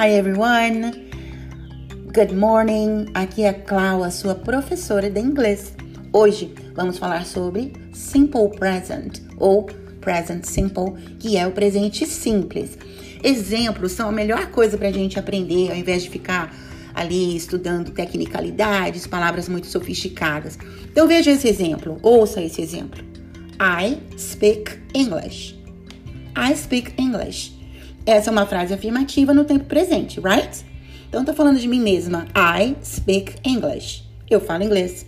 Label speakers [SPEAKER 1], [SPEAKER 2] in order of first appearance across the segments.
[SPEAKER 1] Hi everyone. Good morning. Aqui é a Clau, a sua professora de inglês. Hoje vamos falar sobre simple present ou present simple, que é o presente simples. Exemplos são a melhor coisa para a gente aprender, ao invés de ficar ali estudando tecnicalidades, palavras muito sofisticadas. Então veja esse exemplo, ouça esse exemplo. I speak English. I speak English. Essa é uma frase afirmativa no tempo presente, right? Então tô falando de mim mesma. I speak English. Eu falo inglês.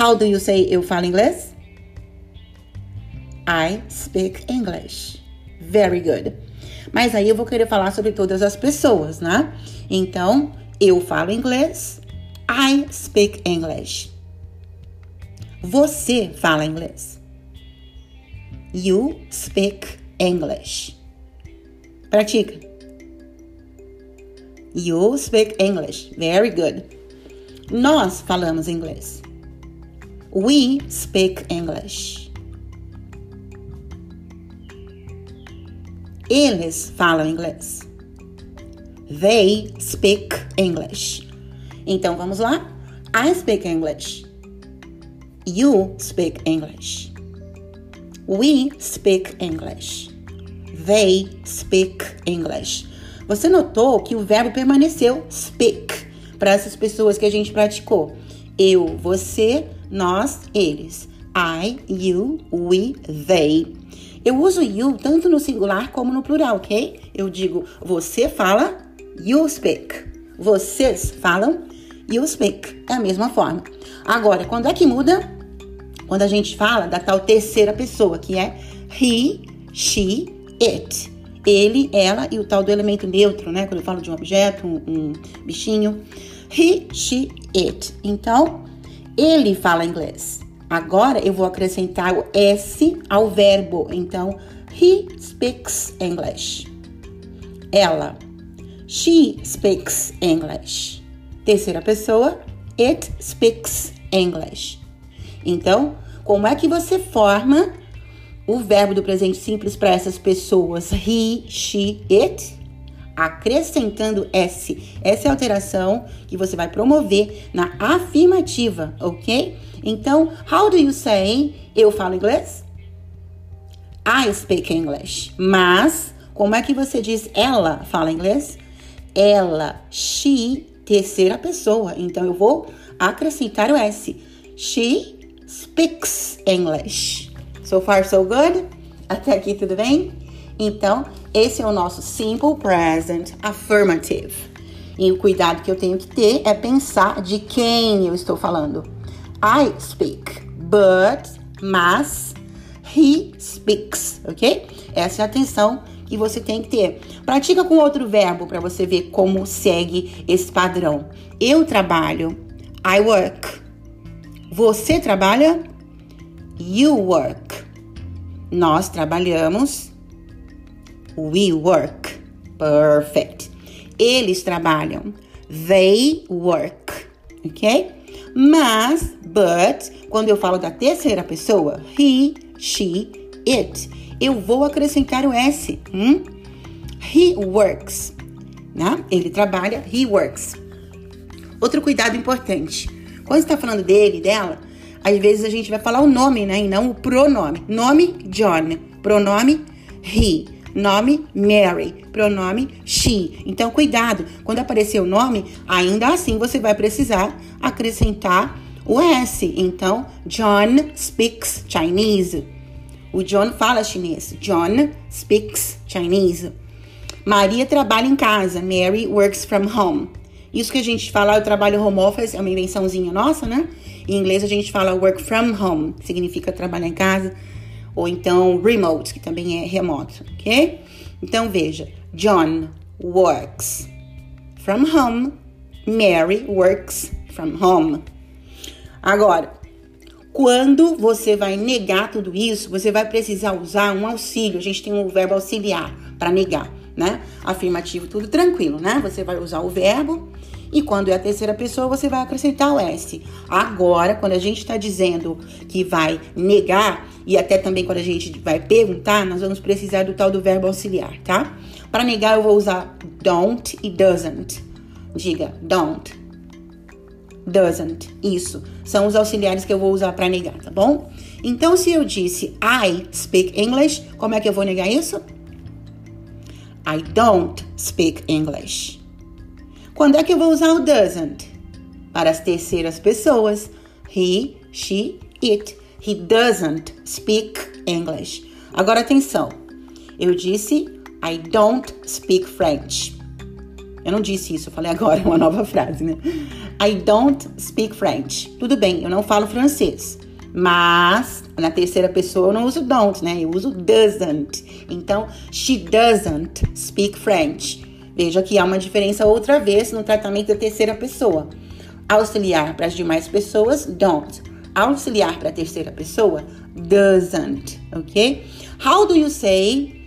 [SPEAKER 1] How do you say eu falo inglês? I speak English. Very good. Mas aí eu vou querer falar sobre todas as pessoas, né? Então, eu falo inglês. I speak English. Você fala inglês. You speak English. Pratica. You speak English. Very good. Nós falamos inglês. We speak English. Eles falam inglês. They speak English. Então vamos lá? I speak English. You speak English. We speak English. They speak English. Você notou que o verbo permaneceu speak para essas pessoas que a gente praticou. Eu, você, nós, eles. I, you, we, they. Eu uso you tanto no singular como no plural, ok? Eu digo você fala, you speak. Vocês falam, you speak. É a mesma forma. Agora, quando é que muda? Quando a gente fala da tal terceira pessoa, que é he, she, it. Ele, ela e o tal do elemento neutro, né? Quando eu falo de um objeto, um, um bichinho. He, she, it. Então, ele fala inglês. Agora eu vou acrescentar o S ao verbo. Então, he speaks English. Ela. She speaks English. Terceira pessoa, it speaks English. Então, como é que você forma o verbo do presente simples para essas pessoas? He, she, it acrescentando S. Essa é a alteração que você vai promover na afirmativa, ok? Então, how do you say eu falo inglês? I speak English. Mas, como é que você diz ela fala inglês? Ela, she, terceira pessoa. Então, eu vou acrescentar o S. She speaks English. So far, so good? Até aqui, tudo bem? Então, esse é o nosso simple present affirmative. E o cuidado que eu tenho que ter é pensar de quem eu estou falando. I speak, but, mas, he speaks, ok? Essa é a atenção que você tem que ter. Pratica com outro verbo para você ver como segue esse padrão. Eu trabalho, I work. Você trabalha, you work. Nós trabalhamos, we work. Perfect. Eles trabalham, they work, ok? Mas, but, quando eu falo da terceira pessoa, he, she, it, eu vou acrescentar o S. Hum? He works. Né? Ele trabalha, he works. Outro cuidado importante. Quando está falando dele, dela, às vezes a gente vai falar o nome, né? E não o pronome. Nome, John. Pronome, he. Nome, Mary. Pronome, she. Então, cuidado. Quando aparecer o nome, ainda assim você vai precisar acrescentar o S. Então, John speaks Chinese. O John fala chinês. John speaks Chinese. Maria trabalha em casa. Mary works from home. Isso que a gente fala, eu trabalho home office, é uma invençãozinha nossa, né? Em inglês a gente fala work from home, significa trabalhar em casa ou então remote, que também é remoto, ok? Então veja, John works from home, Mary works from home. Agora, quando você vai negar tudo isso, você vai precisar usar um auxílio. A gente tem um verbo auxiliar para negar, né? Afirmativo, tudo tranquilo, né? Você vai usar o verbo E quando é a terceira pessoa, você vai acrescentar o S. Agora, quando a gente está dizendo que vai negar, e até também quando a gente vai perguntar, nós vamos precisar do tal do verbo auxiliar, tá? Para negar, eu vou usar don't e doesn't. Diga don't. Doesn't. Isso. São os auxiliares que eu vou usar para negar, tá bom? Então, se eu disse I speak English, como é que eu vou negar isso? I don't speak English. Quando é que eu vou usar o doesn't? Para as terceiras pessoas. He, she, it. He doesn't speak English. Agora atenção. Eu disse I don't speak French. Eu não disse isso, eu falei agora uma nova frase, né? I don't speak French. Tudo bem, eu não falo francês. Mas na terceira pessoa eu não uso don't, né? Eu uso doesn't. Então, she doesn't speak French. Veja que há uma diferença outra vez no tratamento da terceira pessoa. Auxiliar para as demais pessoas, don't. Auxiliar para a terceira pessoa, doesn't, ok? How do you say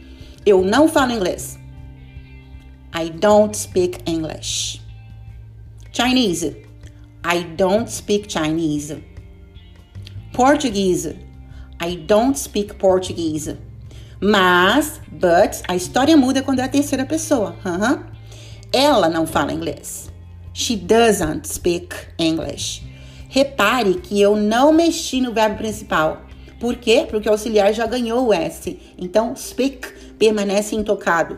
[SPEAKER 1] eu não falo inglês? I don't speak English. Chinese. I don't speak Chinese. Português. I don't speak Portuguese. Mas, but, a história muda quando é a terceira pessoa. Uhum. Ela não fala inglês. She doesn't speak English. Repare que eu não mexi no verbo principal. Por quê? Porque o auxiliar já ganhou o S. Então, speak permanece intocado.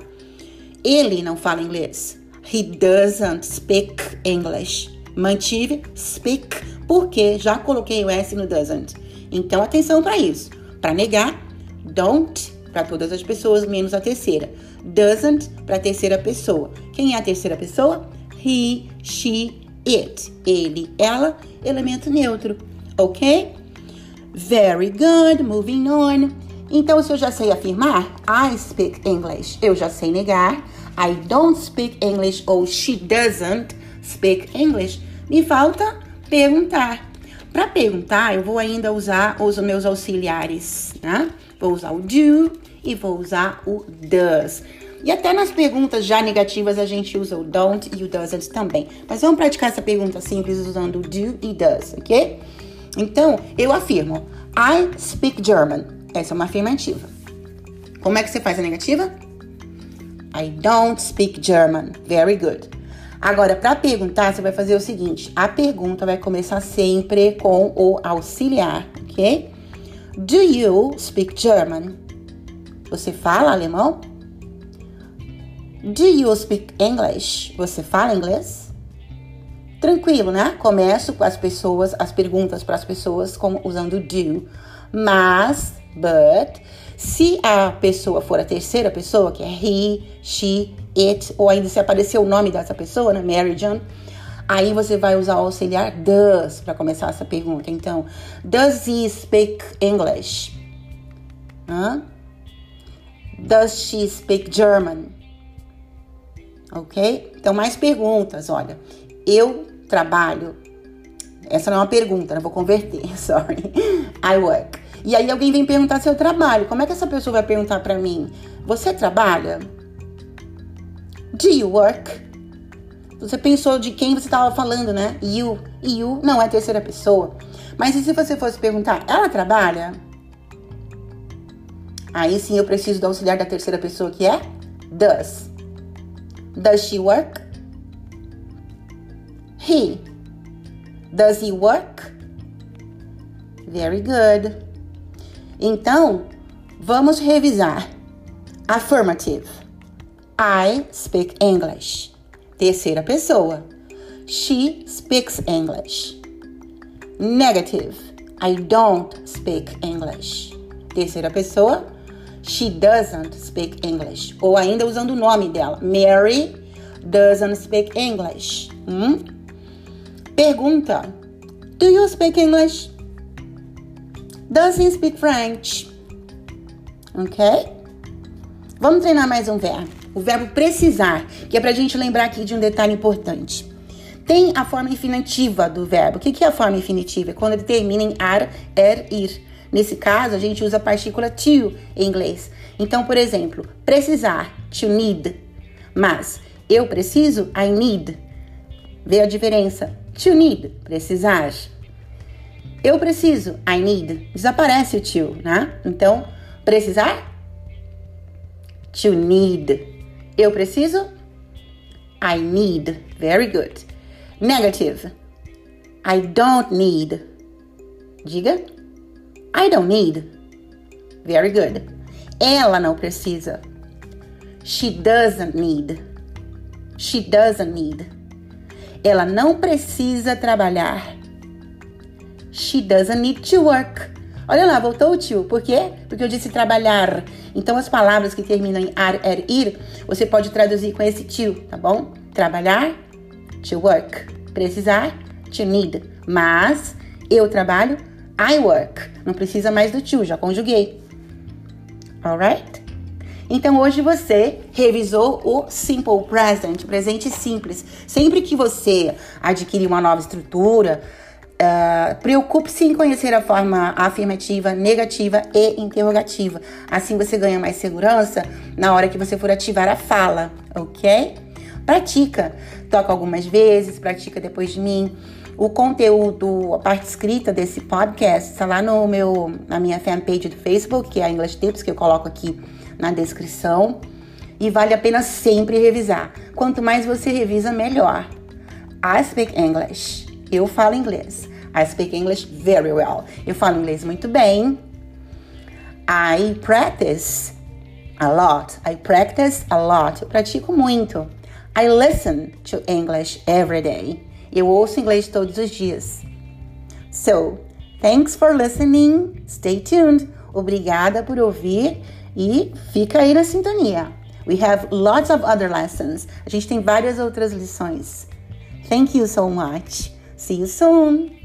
[SPEAKER 1] Ele não fala inglês. He doesn't speak English. Mantive speak porque já coloquei o S no doesn't. Então, atenção para isso. Para negar, don't para todas as pessoas, menos a terceira. Doesn't para a terceira pessoa. Quem é a terceira pessoa? He, she, it. Ele, ela, elemento neutro. Ok? Very good. Moving on. Então, se eu já sei afirmar, I speak English, eu já sei negar. I don't speak English ou she doesn't speak English. Me falta perguntar. Para perguntar, eu vou ainda usar os meus auxiliares, né? Vou usar o do e vou usar o does. E até nas perguntas já negativas a gente usa o don't e o doesn't também. Mas vamos praticar essa pergunta simples usando o do e does, ok? Então, eu afirmo: I speak German. Essa é uma afirmativa. Como é que você faz a negativa? I don't speak German. Very good. Agora, para perguntar, você vai fazer o seguinte: a pergunta vai começar sempre com o auxiliar, ok? Do you speak German? Você fala alemão? Do you speak English? Você fala inglês? Tranquilo, né? Começo com as pessoas, as perguntas para as pessoas como usando do. Mas, but, se a pessoa for a terceira pessoa, que é he, she, it, ou ainda se aparecer o nome dessa pessoa, né, Mary John, aí você vai usar o auxiliar does para começar essa pergunta. Então, does he speak English? Hã? Does she speak German? Ok? Então, mais perguntas. Olha, eu trabalho. Essa não é uma pergunta, não vou converter, sorry. I work. E aí alguém vem perguntar se eu trabalho. Como é que essa pessoa vai perguntar para mim? Você trabalha? Do you work? Você pensou de quem você estava falando, né? You. You não é terceira pessoa. Mas e se você fosse perguntar, ela trabalha? Aí sim eu preciso do auxiliar da terceira pessoa que é does. Does she work? He. Does he work? Very good. Então, vamos revisar. Affirmative. I speak English. Terceira pessoa. She speaks English. Negative. I don't speak English. Terceira pessoa. She doesn't speak English. Ou ainda usando o nome dela. Mary doesn't speak English. Hum? Pergunta: Do you speak English? Does he speak French? Ok? Vamos treinar mais um verbo. O verbo precisar, que é pra gente lembrar aqui de um detalhe importante. Tem a forma infinitiva do verbo. O que é a forma infinitiva? É quando ele termina em ar, er, ir. Nesse caso, a gente usa a partícula to em inglês. Então, por exemplo, precisar, to need. Mas eu preciso, I need. Vê a diferença. To need, precisar. Eu preciso, I need. Desaparece o to, né? Então, precisar, to need. Eu preciso, I need. Very good. Negative. I don't need. Diga, I don't need. Very good. Ela não precisa. She doesn't need. She doesn't need. Ela não precisa trabalhar. She doesn't need to work. Olha lá, voltou o to. Por quê? Porque eu disse trabalhar. Então, as palavras que terminam em ar, er, ir, você pode traduzir com esse to, tá bom? Trabalhar, to work. Precisar, to need. Mas, eu trabalho, I work. Não precisa mais do to, já conjuguei. Alright? Então hoje você revisou o simple present, presente simples. Sempre que você adquirir uma nova estrutura, uh, preocupe-se em conhecer a forma afirmativa, negativa e interrogativa. Assim você ganha mais segurança na hora que você for ativar a fala, ok? Pratica, toca algumas vezes, pratica depois de mim. O conteúdo, a parte escrita desse podcast está lá no meu, na minha fanpage do Facebook, que é a English Tips, que eu coloco aqui na descrição. E vale a pena sempre revisar. Quanto mais você revisa, melhor. I speak English. Eu falo inglês. I speak English very well. Eu falo inglês muito bem. I practice a lot. I practice a lot. Eu pratico muito. I listen to English every day. Eu ouço inglês todos os dias. So, thanks for listening. Stay tuned. Obrigada por ouvir e fica aí na sintonia. We have lots of other lessons. A gente tem várias outras lições. Thank you so much. See you soon.